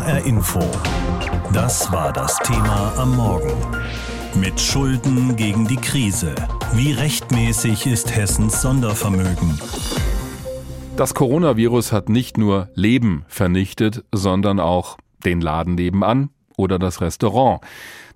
HR Info. Das war das Thema am Morgen. Mit Schulden gegen die Krise. Wie rechtmäßig ist Hessens Sondervermögen? Das Coronavirus hat nicht nur Leben vernichtet, sondern auch den Laden nebenan oder das Restaurant.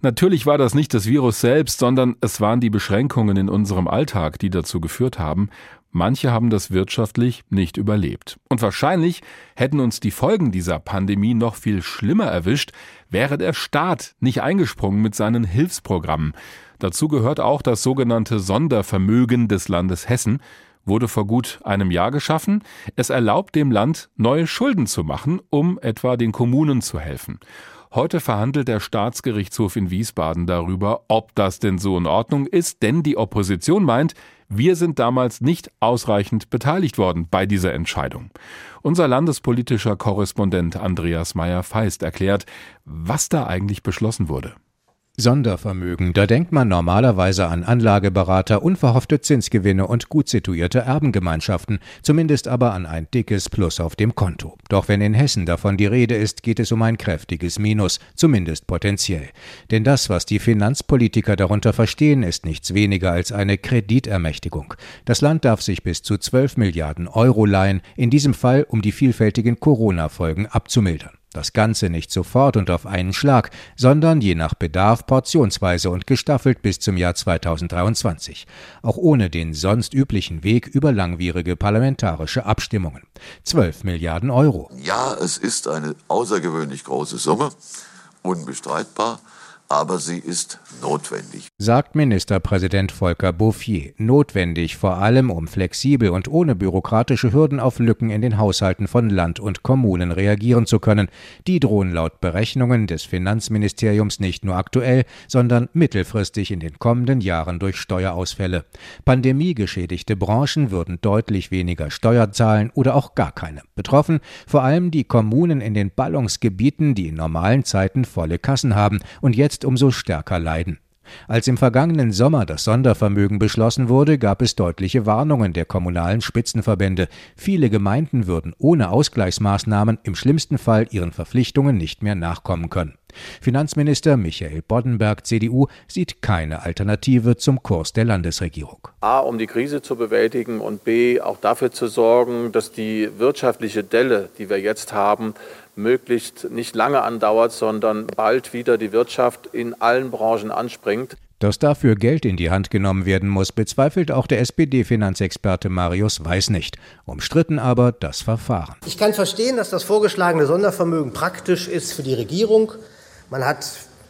Natürlich war das nicht das Virus selbst, sondern es waren die Beschränkungen in unserem Alltag, die dazu geführt haben, manche haben das wirtschaftlich nicht überlebt. Und wahrscheinlich hätten uns die Folgen dieser Pandemie noch viel schlimmer erwischt, wäre der Staat nicht eingesprungen mit seinen Hilfsprogrammen. Dazu gehört auch das sogenannte Sondervermögen des Landes Hessen, wurde vor gut einem Jahr geschaffen. Es erlaubt dem Land, neue Schulden zu machen, um etwa den Kommunen zu helfen. Heute verhandelt der Staatsgerichtshof in Wiesbaden darüber, ob das denn so in Ordnung ist, denn die Opposition meint, wir sind damals nicht ausreichend beteiligt worden bei dieser Entscheidung. Unser landespolitischer Korrespondent Andreas Meyer-Feist erklärt, was da eigentlich beschlossen wurde. Sondervermögen, da denkt man normalerweise an Anlageberater, unverhoffte Zinsgewinne und gut situierte Erbengemeinschaften, zumindest aber an ein dickes Plus auf dem Konto. Doch wenn in Hessen davon die Rede ist, geht es um ein kräftiges Minus, zumindest potenziell. Denn das, was die Finanzpolitiker darunter verstehen, ist nichts weniger als eine Kreditermächtigung. Das Land darf sich bis zu 12 Milliarden Euro leihen, in diesem Fall um die vielfältigen Corona-Folgen abzumildern. Das Ganze nicht sofort und auf einen Schlag, sondern je nach Bedarf portionsweise und gestaffelt bis zum Jahr 2023. Auch ohne den sonst üblichen Weg über langwierige parlamentarische Abstimmungen. 12 Milliarden Euro. Ja, es ist eine außergewöhnlich große Summe, unbestreitbar aber sie ist notwendig. Sagt Ministerpräsident Volker Bouffier. Notwendig vor allem, um flexibel und ohne bürokratische Hürden auf Lücken in den Haushalten von Land und Kommunen reagieren zu können. Die drohen laut Berechnungen des Finanzministeriums nicht nur aktuell, sondern mittelfristig in den kommenden Jahren durch Steuerausfälle. Pandemiegeschädigte Branchen würden deutlich weniger Steuer zahlen oder auch gar keine. Betroffen vor allem die Kommunen in den Ballungsgebieten, die in normalen Zeiten volle Kassen haben und jetzt jetzt umso stärker leiden. Als im vergangenen Sommer das Sondervermögen beschlossen wurde, gab es deutliche Warnungen der kommunalen Spitzenverbände. Viele Gemeinden würden ohne Ausgleichsmaßnahmen im schlimmsten Fall ihren Verpflichtungen nicht mehr nachkommen können. Finanzminister Michael Boddenberg, CDU, sieht keine Alternative zum Kurs der Landesregierung. A, um die Krise zu bewältigen und B, auch dafür zu sorgen, dass die wirtschaftliche Delle, die wir jetzt haben, möglichst nicht lange andauert, sondern bald wieder die Wirtschaft in allen Branchen anspringt. Dass dafür Geld in die Hand genommen werden muss, bezweifelt auch der SPD-Finanzexperte Marius Weiß nicht. Umstritten aber das Verfahren. Ich kann verstehen, dass das vorgeschlagene Sondervermögen praktisch ist für die Regierung. Man hat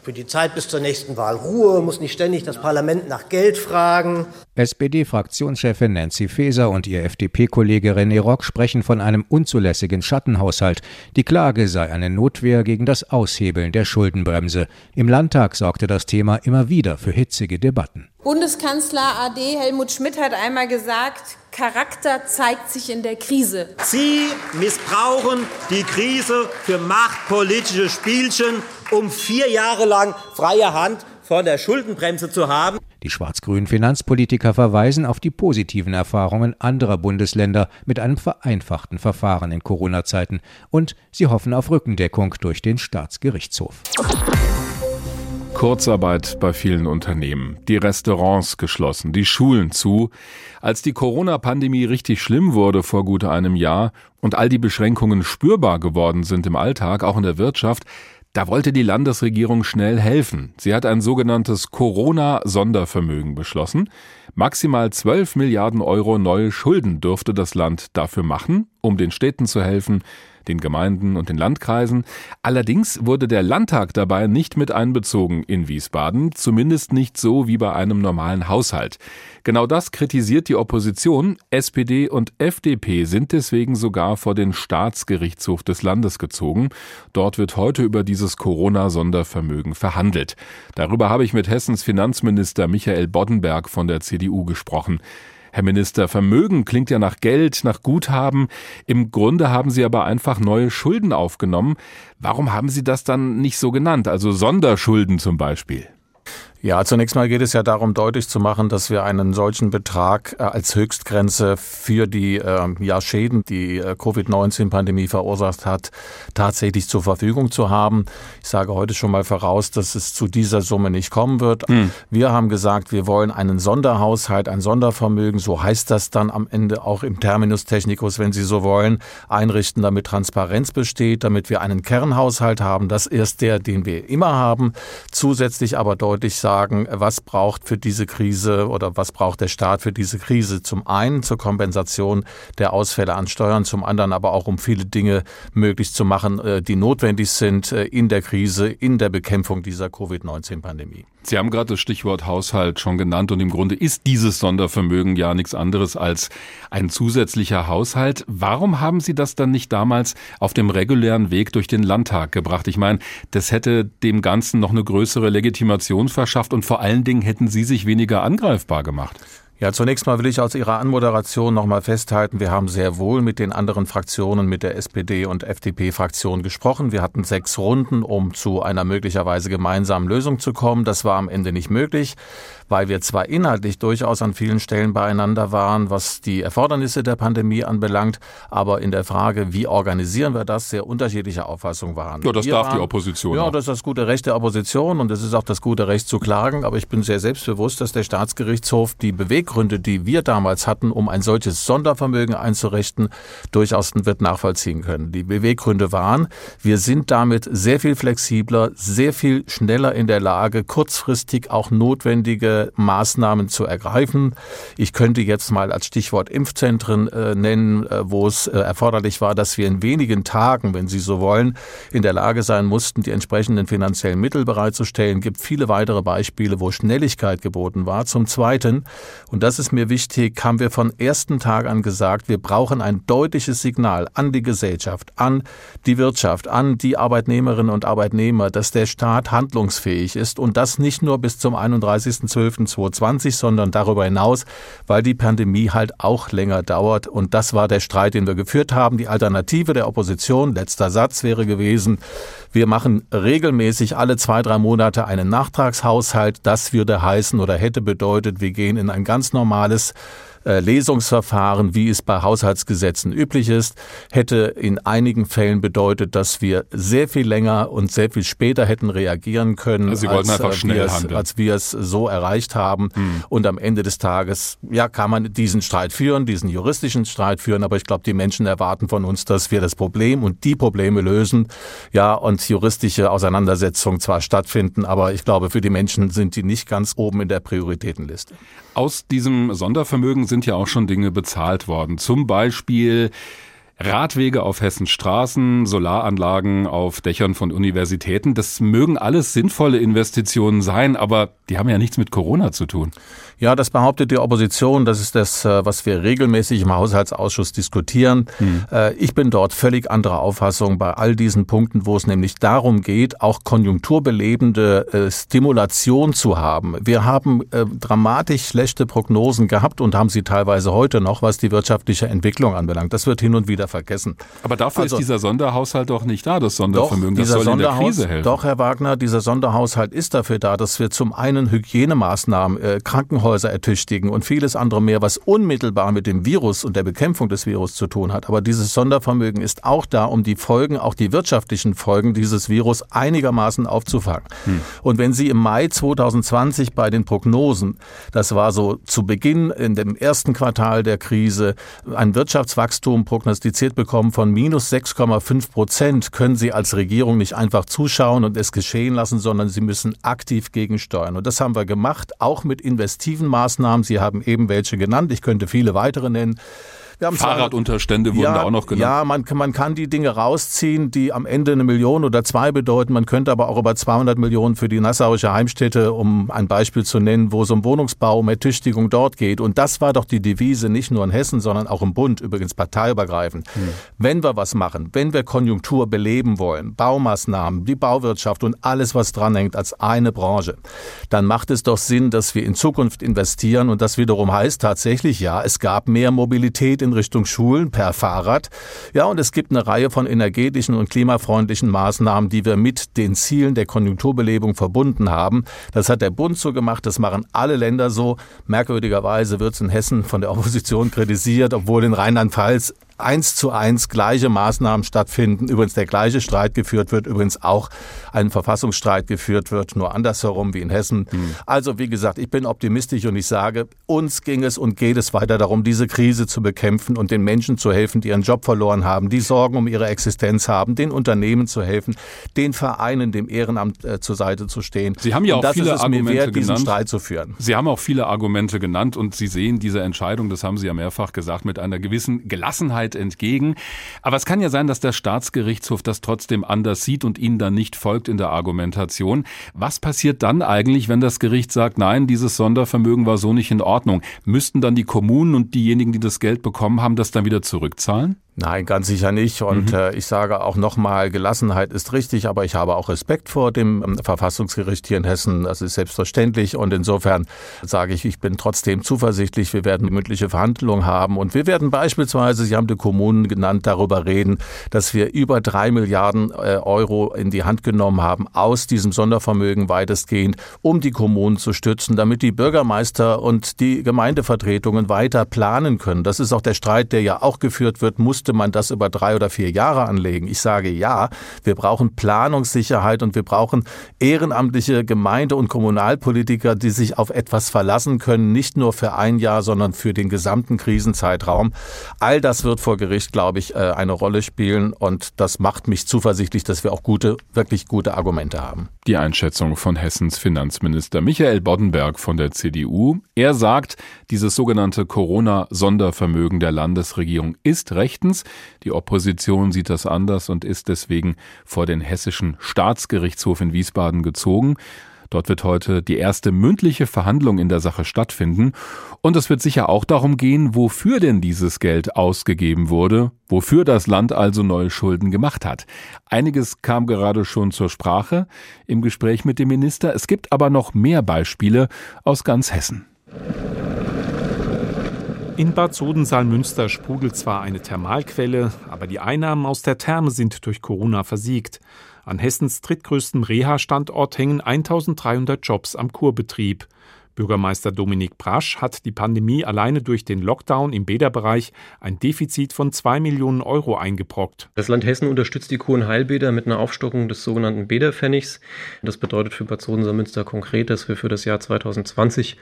für die Zeit bis zur nächsten Wahl Ruhe, muss nicht ständig das Parlament nach Geld fragen. SPD-Fraktionschefin Nancy Faeser und ihr FDP-Kollege René Rock sprechen von einem unzulässigen Schattenhaushalt. Die Klage sei eine Notwehr gegen das Aushebeln der Schuldenbremse. Im Landtag sorgte das Thema immer wieder für hitzige Debatten. Bundeskanzler AD Helmut Schmidt hat einmal gesagt, Charakter zeigt sich in der Krise. Sie missbrauchen die Krise für machtpolitische Spielchen, um vier Jahre lang freie Hand von der Schuldenbremse zu haben. Die schwarz-grünen Finanzpolitiker verweisen auf die positiven Erfahrungen anderer Bundesländer mit einem vereinfachten Verfahren in Corona-Zeiten und sie hoffen auf Rückendeckung durch den Staatsgerichtshof. Kurzarbeit bei vielen Unternehmen, die Restaurants geschlossen, die Schulen zu. Als die Corona-Pandemie richtig schlimm wurde vor gut einem Jahr und all die Beschränkungen spürbar geworden sind im Alltag, auch in der Wirtschaft, da wollte die Landesregierung schnell helfen. Sie hat ein sogenanntes Corona-Sondervermögen beschlossen. Maximal 12 Milliarden Euro neue Schulden dürfte das Land dafür machen, um den Städten zu helfen, den Gemeinden und den Landkreisen. Allerdings wurde der Landtag dabei nicht mit einbezogen in Wiesbaden, zumindest nicht so wie bei einem normalen Haushalt. Genau das kritisiert die Opposition. SPD und FDP sind deswegen sogar vor den Staatsgerichtshof des Landes gezogen. Dort wird heute über dieses Corona-Sondervermögen verhandelt. Darüber habe ich mit Hessens Finanzminister Michael Boddenberg von der CDU gesprochen. Herr Minister, Vermögen klingt ja nach Geld, nach Guthaben. Im Grunde haben Sie aber einfach neue Schulden aufgenommen. Warum haben Sie das dann nicht so genannt, also Sonderschulden zum Beispiel? Ja, zunächst mal geht es ja darum, deutlich zu machen, dass wir einen solchen Betrag äh, als Höchstgrenze für die äh, ja, Schäden, die äh, Covid-19-Pandemie verursacht hat, tatsächlich zur Verfügung zu haben. Ich sage heute schon mal voraus, dass es zu dieser Summe nicht kommen wird. Hm. Wir haben gesagt, wir wollen einen Sonderhaushalt, ein Sondervermögen, so heißt das dann am Ende auch im Terminus technicus, wenn Sie so wollen, einrichten, damit Transparenz besteht, damit wir einen Kernhaushalt haben. Das ist der, den wir immer haben. Zusätzlich aber deutlich sagen, sagen, was braucht für diese Krise oder was braucht der Staat für diese Krise? Zum einen zur Kompensation der Ausfälle an Steuern, zum anderen aber auch um viele Dinge möglich zu machen, äh, die notwendig sind äh, in der Krise, in der Bekämpfung dieser Covid-19-Pandemie. Sie haben gerade das Stichwort Haushalt schon genannt und im Grunde ist dieses Sondervermögen ja nichts anderes als ein zusätzlicher Haushalt. Warum haben Sie das dann nicht damals auf dem regulären Weg durch den Landtag gebracht? Ich meine, das hätte dem Ganzen noch eine größere Legitimation verschafft und vor allen Dingen hätten Sie sich weniger angreifbar gemacht. Ja, zunächst mal will ich aus Ihrer Anmoderation nochmal festhalten, wir haben sehr wohl mit den anderen Fraktionen, mit der SPD und FDP-Fraktion gesprochen. Wir hatten sechs Runden, um zu einer möglicherweise gemeinsamen Lösung zu kommen. Das war am Ende nicht möglich weil wir zwar inhaltlich durchaus an vielen Stellen beieinander waren, was die Erfordernisse der Pandemie anbelangt, aber in der Frage, wie organisieren wir das, sehr unterschiedliche Auffassungen waren. Ja, das wir darf waren, die Opposition. Ja, auch. das ist das gute Recht der Opposition und es ist auch das gute Recht zu klagen, aber ich bin sehr selbstbewusst, dass der Staatsgerichtshof die Beweggründe, die wir damals hatten, um ein solches Sondervermögen einzurichten, durchaus wird nachvollziehen können. Die Beweggründe waren, wir sind damit sehr viel flexibler, sehr viel schneller in der Lage, kurzfristig auch notwendige Maßnahmen zu ergreifen. Ich könnte jetzt mal als Stichwort Impfzentren äh, nennen, äh, wo es äh, erforderlich war, dass wir in wenigen Tagen, wenn Sie so wollen, in der Lage sein mussten, die entsprechenden finanziellen Mittel bereitzustellen. Es gibt viele weitere Beispiele, wo Schnelligkeit geboten war. Zum Zweiten, und das ist mir wichtig, haben wir von ersten Tag an gesagt, wir brauchen ein deutliches Signal an die Gesellschaft, an die Wirtschaft, an die Arbeitnehmerinnen und Arbeitnehmer, dass der Staat handlungsfähig ist und das nicht nur bis zum 31.12. 12.2020, sondern darüber hinaus, weil die Pandemie halt auch länger dauert. Und das war der Streit, den wir geführt haben. Die Alternative der Opposition, letzter Satz wäre gewesen, wir machen regelmäßig alle zwei, drei Monate einen Nachtragshaushalt. Das würde heißen oder hätte bedeutet, wir gehen in ein ganz normales äh, Lesungsverfahren, wie es bei Haushaltsgesetzen üblich ist, hätte in einigen Fällen bedeutet, dass wir sehr viel länger und sehr viel später hätten reagieren können, also Sie als, einfach äh, schnell es, als wir es so erreicht haben. Hm. Und am Ende des Tages, ja, kann man diesen Streit führen, diesen juristischen Streit führen, aber ich glaube, die Menschen erwarten von uns, dass wir das Problem und die Probleme lösen, ja, und juristische Auseinandersetzungen zwar stattfinden, aber ich glaube, für die Menschen sind die nicht ganz oben in der Prioritätenliste. Aus diesem Sondervermögen sind ja auch schon Dinge bezahlt worden. Zum Beispiel Radwege auf Hessens Straßen, Solaranlagen auf Dächern von Universitäten. Das mögen alles sinnvolle Investitionen sein, aber die haben ja nichts mit Corona zu tun. Ja, das behauptet die Opposition. Das ist das, äh, was wir regelmäßig im Haushaltsausschuss diskutieren. Hm. Äh, ich bin dort völlig anderer Auffassung bei all diesen Punkten, wo es nämlich darum geht, auch konjunkturbelebende äh, Stimulation zu haben. Wir haben dramatisch schlechte Prognosen gehabt und haben sie teilweise heute noch, was die wirtschaftliche Entwicklung anbelangt. Das wird hin und wieder vergessen. Aber dafür also, ist dieser Sonderhaushalt doch nicht da, das Sondervermögen. Doch, das soll in der Krise helfen. Doch, Herr Wagner, dieser Sonderhaushalt ist dafür da, dass wir zum einen Hygienemaßnahmen, äh, Krankenhäuser, Krankenhäuser ertüchtigen und vieles andere mehr, was unmittelbar mit dem Virus und der Bekämpfung des Virus zu tun hat. Aber dieses Sondervermögen ist auch da, um die Folgen, auch die wirtschaftlichen Folgen dieses Virus einigermaßen aufzufangen. Hm. Und wenn Sie im Mai 2020 bei den Prognosen, das war so zu Beginn in dem ersten Quartal der Krise, ein Wirtschaftswachstum prognostiziert bekommen von minus 6,5 Prozent, können Sie als Regierung nicht einfach zuschauen und es geschehen lassen, sondern Sie müssen aktiv gegensteuern. Und das haben wir gemacht, auch mit investiven Maßnahmen. Sie haben eben welche genannt. Ich könnte viele weitere nennen. Fahrradunterstände wurden ja, da auch noch genannt. Ja, man, man kann die Dinge rausziehen, die am Ende eine Million oder zwei bedeuten. Man könnte aber auch über 200 Millionen für die Nassauische Heimstätte, um ein Beispiel zu nennen, wo es um Wohnungsbau, um Ertüchtigung dort geht. Und das war doch die Devise nicht nur in Hessen, sondern auch im Bund, übrigens parteiübergreifend. Hm. Wenn wir was machen, wenn wir Konjunktur beleben wollen, Baumaßnahmen, die Bauwirtschaft und alles, was dranhängt als eine Branche, dann macht es doch Sinn, dass wir in Zukunft investieren. Und das wiederum heißt tatsächlich, ja, es gab mehr Mobilität in Richtung Schulen per Fahrrad. Ja, und es gibt eine Reihe von energetischen und klimafreundlichen Maßnahmen, die wir mit den Zielen der Konjunkturbelebung verbunden haben. Das hat der Bund so gemacht, das machen alle Länder so. Merkwürdigerweise wird es in Hessen von der Opposition kritisiert, obwohl in Rheinland-Pfalz eins zu eins gleiche Maßnahmen stattfinden, übrigens der gleiche Streit geführt wird, übrigens auch ein Verfassungsstreit geführt wird, nur andersherum wie in Hessen. Mhm. Also wie gesagt, ich bin optimistisch und ich sage, uns ging es und geht es weiter darum, diese Krise zu bekämpfen und den Menschen zu helfen, die ihren Job verloren haben, die Sorgen um ihre Existenz haben, den Unternehmen zu helfen, den Vereinen, dem Ehrenamt äh, zur Seite zu stehen. Sie haben ja auch viele Argumente wert, genannt. diesen Streit zu führen. Sie haben auch viele Argumente genannt und Sie sehen diese Entscheidung, das haben Sie ja mehrfach gesagt, mit einer gewissen Gelassenheit Wahrheit entgegen. Aber es kann ja sein, dass der Staatsgerichtshof das trotzdem anders sieht und Ihnen dann nicht folgt in der Argumentation. Was passiert dann eigentlich, wenn das Gericht sagt, nein, dieses Sondervermögen war so nicht in Ordnung? Müssten dann die Kommunen und diejenigen, die das Geld bekommen haben, das dann wieder zurückzahlen? Nein, ganz sicher nicht. Und mhm. äh, ich sage auch nochmal, Gelassenheit ist richtig, aber ich habe auch Respekt vor dem ähm, Verfassungsgericht hier in Hessen. Das ist selbstverständlich. Und insofern sage ich, ich bin trotzdem zuversichtlich. Wir werden mündliche Verhandlungen haben. Und wir werden beispielsweise, Sie haben die Kommunen genannt, darüber reden, dass wir über drei Milliarden äh, Euro in die Hand genommen haben, aus diesem Sondervermögen weitestgehend, um die Kommunen zu stützen, damit die Bürgermeister und die Gemeindevertretungen weiter planen können. Das ist auch der Streit, der ja auch geführt wird. Muss müsste man das über drei oder vier Jahre anlegen? Ich sage ja, wir brauchen Planungssicherheit und wir brauchen ehrenamtliche Gemeinde- und Kommunalpolitiker, die sich auf etwas verlassen können, nicht nur für ein Jahr, sondern für den gesamten Krisenzeitraum. All das wird vor Gericht, glaube ich, äh, eine Rolle spielen und das macht mich zuversichtlich, dass wir auch gute, wirklich gute Argumente haben. Die Einschätzung von Hessens Finanzminister Michael Boddenberg von der CDU. Er sagt, dieses sogenannte Corona-Sondervermögen der Landesregierung ist rechtens Übrigens, die Opposition sieht das anders und ist deswegen vor den hessischen Staatsgerichtshof in Wiesbaden gezogen. Dort wird heute die erste mündliche Verhandlung in der Sache stattfinden. Und es wird sicher auch darum gehen, wofür denn dieses Geld ausgegeben wurde, wofür das Land also neue Schulden gemacht hat. Einiges kam gerade schon zur Sprache im Gespräch mit dem Minister. Es gibt aber noch mehr Beispiele aus ganz Hessen. In Bad Sodensaal-Münster sprudelt zwar eine Thermalquelle, aber die Einnahmen aus der Therme sind durch Corona versiegt. An Hessens drittgrößtem Reha-Standort hängen 1300 Jobs am Kurbetrieb. Bürgermeister Dominik Brasch hat die Pandemie alleine durch den Lockdown im Bäderbereich ein Defizit von 2 Millionen Euro eingebrockt. Das Land Hessen unterstützt die Kurheilbäder mit einer Aufstockung des sogenannten Bäderpfennigs. Das bedeutet für Bad Sodenser-Münster konkret, dass wir für das Jahr 2020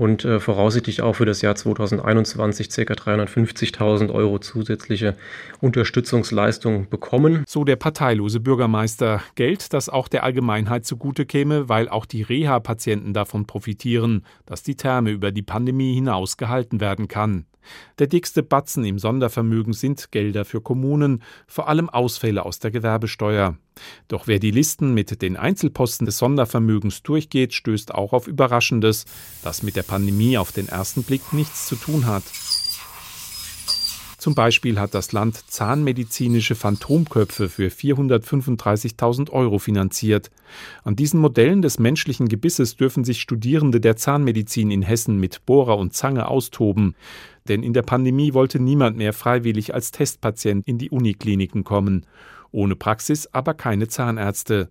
und äh, voraussichtlich auch für das Jahr 2021 ca. 350.000 Euro zusätzliche Unterstützungsleistung bekommen. So der parteilose Bürgermeister. Geld, das auch der Allgemeinheit zugute käme, weil auch die Reha-Patienten davon profitieren, dass die Therme über die Pandemie hinaus gehalten werden kann. Der dickste Batzen im Sondervermögen sind Gelder für Kommunen, vor allem Ausfälle aus der Gewerbesteuer. Doch wer die Listen mit den Einzelposten des Sondervermögens durchgeht, stößt auch auf Überraschendes, das mit der Pandemie auf den ersten Blick nichts zu tun hat. Zum Beispiel hat das Land zahnmedizinische Phantomköpfe für 435.000 Euro finanziert. An diesen Modellen des menschlichen Gebisses dürfen sich Studierende der Zahnmedizin in Hessen mit Bohrer und Zange austoben. Denn in der Pandemie wollte niemand mehr freiwillig als Testpatient in die Unikliniken kommen. Ohne Praxis aber keine Zahnärzte.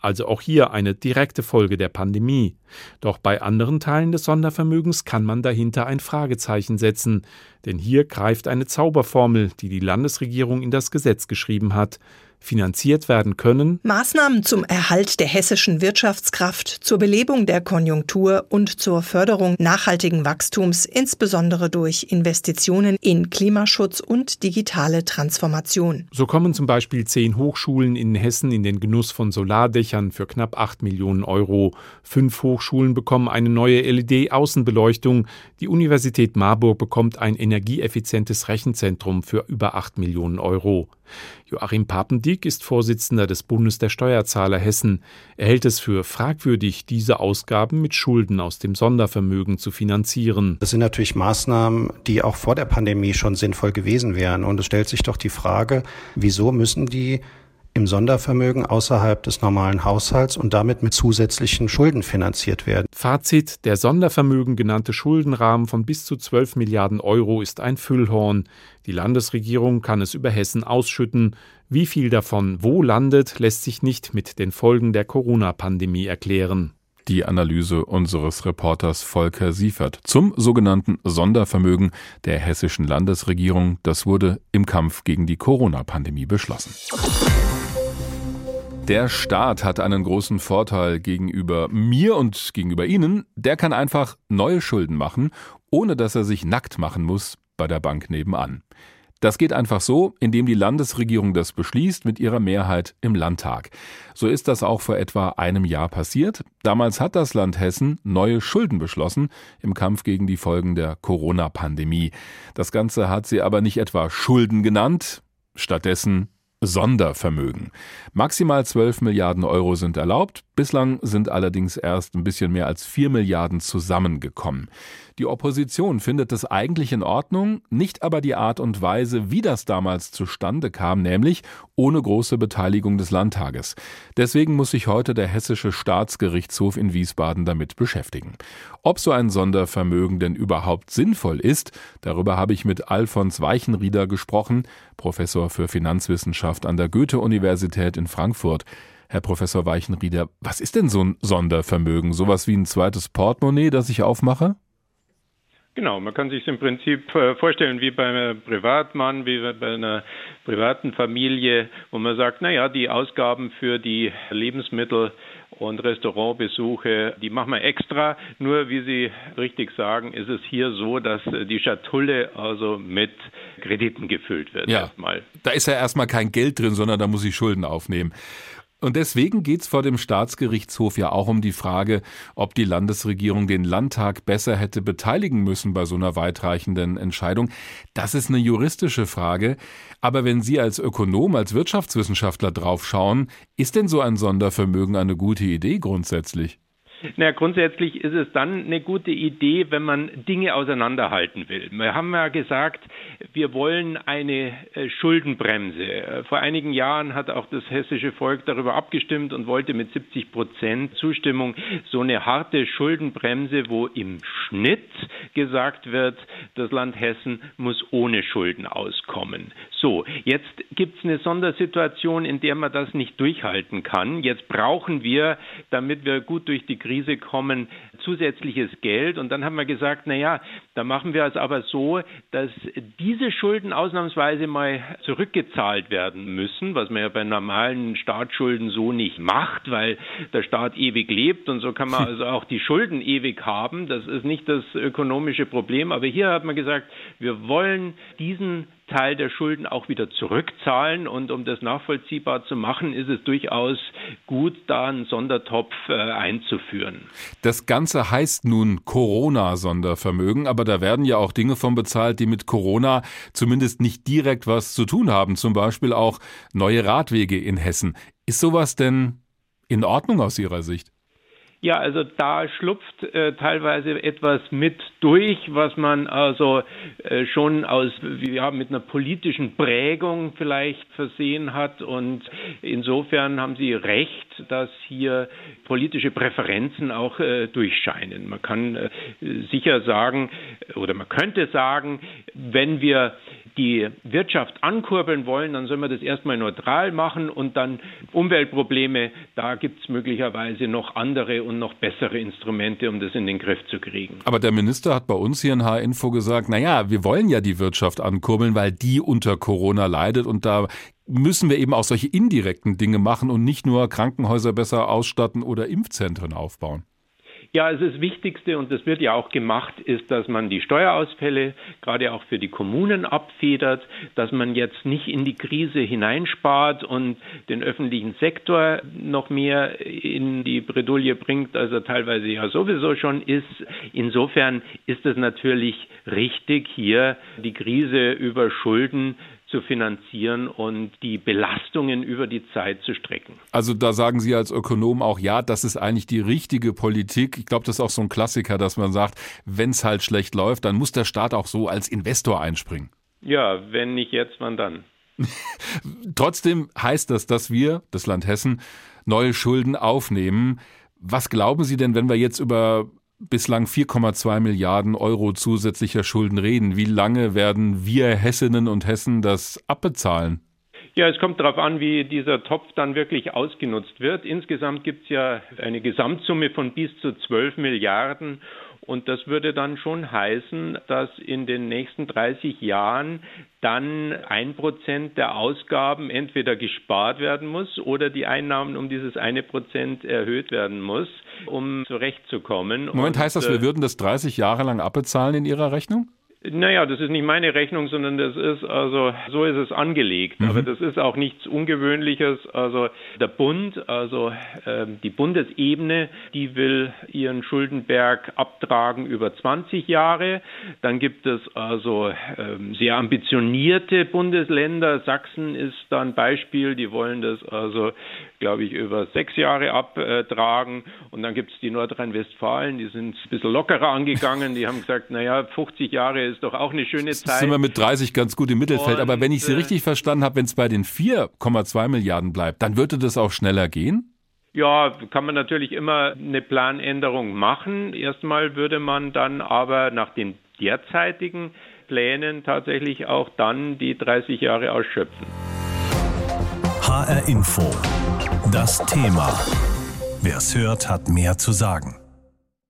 Also auch hier eine direkte Folge der Pandemie. Doch bei anderen Teilen des Sondervermögens kann man dahinter ein Fragezeichen setzen, denn hier greift eine Zauberformel, die die Landesregierung in das Gesetz geschrieben hat finanziert werden können. Maßnahmen zum Erhalt der hessischen Wirtschaftskraft, zur Belebung der Konjunktur und zur Förderung nachhaltigen Wachstums, insbesondere durch Investitionen in Klimaschutz und digitale Transformation. So kommen zum Beispiel zehn Hochschulen in Hessen in den Genuss von Solardächern für knapp acht Millionen Euro. Fünf Hochschulen bekommen eine neue LED-Außenbeleuchtung. Die Universität Marburg bekommt ein energieeffizientes Rechenzentrum für über acht Millionen Euro. Joachim Papendieck ist Vorsitzender des Bundes der Steuerzahler Hessen. Er hält es für fragwürdig, diese Ausgaben mit Schulden aus dem Sondervermögen zu finanzieren. Das sind natürlich Maßnahmen, die auch vor der Pandemie schon sinnvoll gewesen wären. Und es stellt sich doch die Frage, wieso müssen die im Sondervermögen außerhalb des normalen Haushalts und damit mit zusätzlichen Schulden finanziert werden. Fazit, der Sondervermögen genannte Schuldenrahmen von bis zu 12 Milliarden Euro ist ein Füllhorn. Die Landesregierung kann es über Hessen ausschütten. Wie viel davon wo landet, lässt sich nicht mit den Folgen der Corona-Pandemie erklären. Die Analyse unseres Reporters Volker Siefert zum sogenannten Sondervermögen der hessischen Landesregierung. Das wurde im Kampf gegen die Corona-Pandemie beschlossen. Der Staat hat einen großen Vorteil gegenüber mir und gegenüber Ihnen. Der kann einfach neue Schulden machen, ohne dass er sich nackt machen muss bei der Bank nebenan. Das geht einfach so, indem die Landesregierung das beschließt mit ihrer Mehrheit im Landtag. So ist das auch vor etwa einem Jahr passiert. Damals hat das Land Hessen neue Schulden beschlossen im Kampf gegen die Folgen der Corona-Pandemie. Das Ganze hat sie aber nicht etwa Schulden genannt, stattdessen Sondervermögen. Maximal 12 Milliarden Euro sind erlaubt, bislang sind allerdings erst ein bisschen mehr als 4 Milliarden zusammengekommen. Die Opposition findet es eigentlich in Ordnung, nicht aber die Art und Weise, wie das damals zustande kam, nämlich ohne große Beteiligung des Landtages. Deswegen muss sich heute der Hessische Staatsgerichtshof in Wiesbaden damit beschäftigen. Ob so ein Sondervermögen denn überhaupt sinnvoll ist, darüber habe ich mit Alfons Weichenrieder gesprochen, Professor für Finanzwissenschaft an der Goethe-Universität in Frankfurt. Herr Professor Weichenrieder, was ist denn so ein Sondervermögen? Sowas wie ein zweites Portemonnaie, das ich aufmache? Genau, man kann sich im Prinzip äh, vorstellen wie bei einem Privatmann, wie bei einer privaten Familie, wo man sagt, naja, die Ausgaben für die Lebensmittel und Restaurantbesuche, die machen wir extra. Nur, wie Sie richtig sagen, ist es hier so, dass die Schatulle also mit Krediten gefüllt wird. Ja, erstmal. da ist ja erstmal kein Geld drin, sondern da muss ich Schulden aufnehmen. Und deswegen geht es vor dem Staatsgerichtshof ja auch um die Frage, ob die Landesregierung den Landtag besser hätte beteiligen müssen bei so einer weitreichenden Entscheidung. Das ist eine juristische Frage. Aber wenn Sie als Ökonom, als Wirtschaftswissenschaftler draufschauen, ist denn so ein Sondervermögen eine gute Idee grundsätzlich? Na, grundsätzlich ist es dann eine gute Idee, wenn man Dinge auseinanderhalten will. Wir haben ja gesagt, wir wollen eine äh, Schuldenbremse. Äh, vor einigen Jahren hat auch das hessische Volk darüber abgestimmt und wollte mit 70 Prozent Zustimmung so eine harte Schuldenbremse, wo im Schnitt gesagt wird, das Land Hessen muss ohne Schulden auskommen. So, jetzt gibt es eine Sondersituation, in der man das nicht durchhalten kann. Jetzt brauchen wir, damit wir gut durch die Krise Krise kommen, zusätzliches Geld. Und dann haben wir gesagt, na ja, da machen wir es aber so, dass diese Schulden ausnahmsweise mal zurückgezahlt werden müssen, was man ja bei normalen Staatsschulden so nicht macht, weil der Staat ewig lebt und so kann man also auch die Schulden ewig haben. Das ist nicht das ökonomische Problem. Aber hier hat man gesagt, wir wollen diesen Teil der Schulden auch wieder zurückzahlen. Und um das nachvollziehbar zu machen, ist es durchaus gut, da einen Sondertopf äh, einzuführen. Das Ganze heißt nun Corona-Sondervermögen, aber da werden ja auch Dinge von bezahlt, die mit Corona zumindest nicht direkt was zu tun haben. Zum Beispiel auch neue Radwege in Hessen. Ist sowas denn in Ordnung aus Ihrer Sicht? Ja, also da schlupft äh, teilweise etwas mit durch, was man also äh, schon aus, ja, mit einer politischen Prägung vielleicht versehen hat. Und insofern haben Sie recht, dass hier politische Präferenzen auch äh, durchscheinen. Man kann äh, sicher sagen, oder man könnte sagen, wenn wir die Wirtschaft ankurbeln wollen, dann sollen wir das erstmal neutral machen und dann Umweltprobleme, da gibt es möglicherweise noch andere und noch bessere Instrumente, um das in den Griff zu kriegen. Aber der Minister hat bei uns hier in H-Info gesagt, naja, wir wollen ja die Wirtschaft ankurbeln, weil die unter Corona leidet und da müssen wir eben auch solche indirekten Dinge machen und nicht nur Krankenhäuser besser ausstatten oder Impfzentren aufbauen. Ja, also das Wichtigste, und das wird ja auch gemacht, ist, dass man die Steuerausfälle gerade auch für die Kommunen abfedert, dass man jetzt nicht in die Krise hineinspart und den öffentlichen Sektor noch mehr in die Bredouille bringt, als er teilweise ja sowieso schon ist. Insofern ist es natürlich richtig, hier die Krise über Schulden zu finanzieren und die Belastungen über die Zeit zu strecken. Also da sagen Sie als Ökonom auch, ja, das ist eigentlich die richtige Politik. Ich glaube, das ist auch so ein Klassiker, dass man sagt, wenn es halt schlecht läuft, dann muss der Staat auch so als Investor einspringen. Ja, wenn nicht jetzt, wann dann? Trotzdem heißt das, dass wir, das Land Hessen, neue Schulden aufnehmen. Was glauben Sie denn, wenn wir jetzt über bislang 4,2 Milliarden Euro zusätzlicher Schulden reden? Wie lange werden wir Hessinnen und Hessen das abbezahlen? Ja, es kommt darauf an, wie dieser Topf dann wirklich ausgenutzt wird. Insgesamt gibt es ja eine Gesamtsumme von bis zu 12 Milliarden. Und das würde dann schon heißen, dass in den nächsten 30 Jahren dann ein Prozent der Ausgaben entweder gespart werden muss oder die Einnahmen um dieses eine Prozent erhöht werden muss, um zurechtzukommen. Moment, heißt das, wir äh, würden das 30 Jahre lang abbezahlen in Ihrer Rechnung? Naja, das ist nicht meine Rechnung, sondern das ist also, so ist es angelegt. Mhm. Aber das ist auch nichts Ungewöhnliches. Also der Bund, also äh, die Bundesebene, die will ihren Schuldenberg abtragen über 20 Jahre. Dann gibt es also äh, sehr ambitionierte Bundesländer. Sachsen ist da ein Beispiel. Die wollen das also, glaube ich, über sechs Jahre abtragen. Und dann gibt es die Nordrhein-Westfalen, die sind ein bisschen lockerer angegangen. Die haben gesagt, naja, 50 Jahre ist doch auch eine schöne Zeit. Sind wir mit 30 ganz gut im Mittelfeld. Und, Aber wenn ich Sie äh, richtig verstanden habe, wenn es bei den 4,2 Milliarden bleibt, dann würde das auch schneller gehen? Ja, kann man natürlich immer eine Planänderung machen. Erstmal würde man dann aber nach den derzeitigen Plänen tatsächlich auch dann die 30 Jahre ausschöpfen. HR Info. Das Thema. Wer es hört, hat mehr zu sagen.